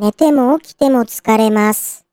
寝ても起きても疲れます。